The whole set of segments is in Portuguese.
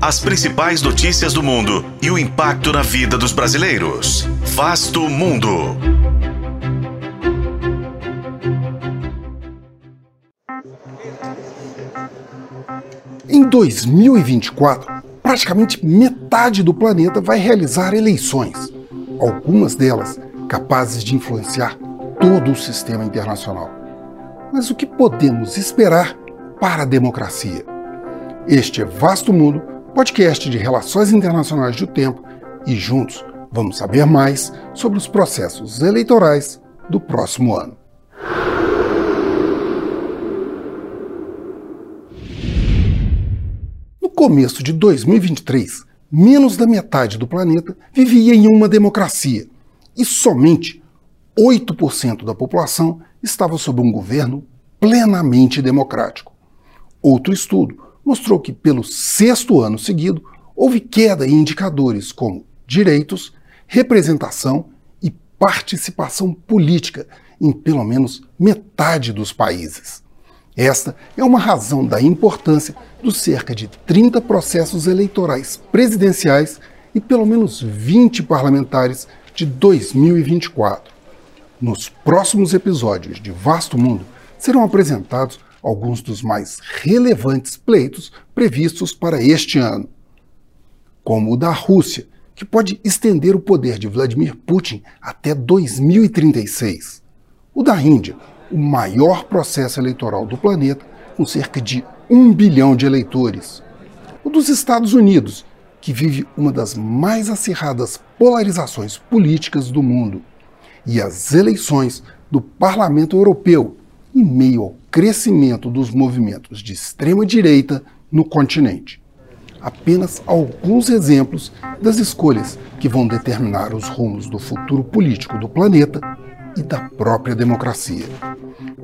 as principais notícias do mundo e o impacto na vida dos brasileiros. Vasto Mundo. Em 2024, praticamente metade do planeta vai realizar eleições, algumas delas capazes de influenciar todo o sistema internacional. Mas o que podemos esperar para a democracia? Este é Vasto Mundo, podcast de relações internacionais do tempo, e juntos vamos saber mais sobre os processos eleitorais do próximo ano. No começo de 2023, menos da metade do planeta vivia em uma democracia e somente 8% da população estava sob um governo plenamente democrático. Outro estudo mostrou que, pelo sexto ano seguido, houve queda em indicadores como direitos, representação e participação política em pelo menos metade dos países. Esta é uma razão da importância dos cerca de 30 processos eleitorais presidenciais e pelo menos 20 parlamentares de 2024. Nos próximos episódios de Vasto Mundo serão apresentados alguns dos mais relevantes pleitos previstos para este ano, como o da Rússia, que pode estender o poder de Vladimir Putin até 2036, o da Índia, o maior processo eleitoral do planeta, com cerca de um bilhão de eleitores, o dos Estados Unidos, que vive uma das mais acirradas polarizações políticas do mundo e as eleições do Parlamento Europeu, em meio ao crescimento dos movimentos de extrema-direita no continente. Apenas alguns exemplos das escolhas que vão determinar os rumos do futuro político do planeta e da própria democracia.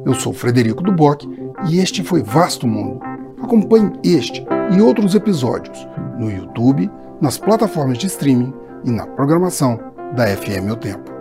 Eu sou Frederico Duboc e este foi Vasto Mundo. Acompanhe este e outros episódios no YouTube, nas plataformas de streaming e na programação da FM O Tempo.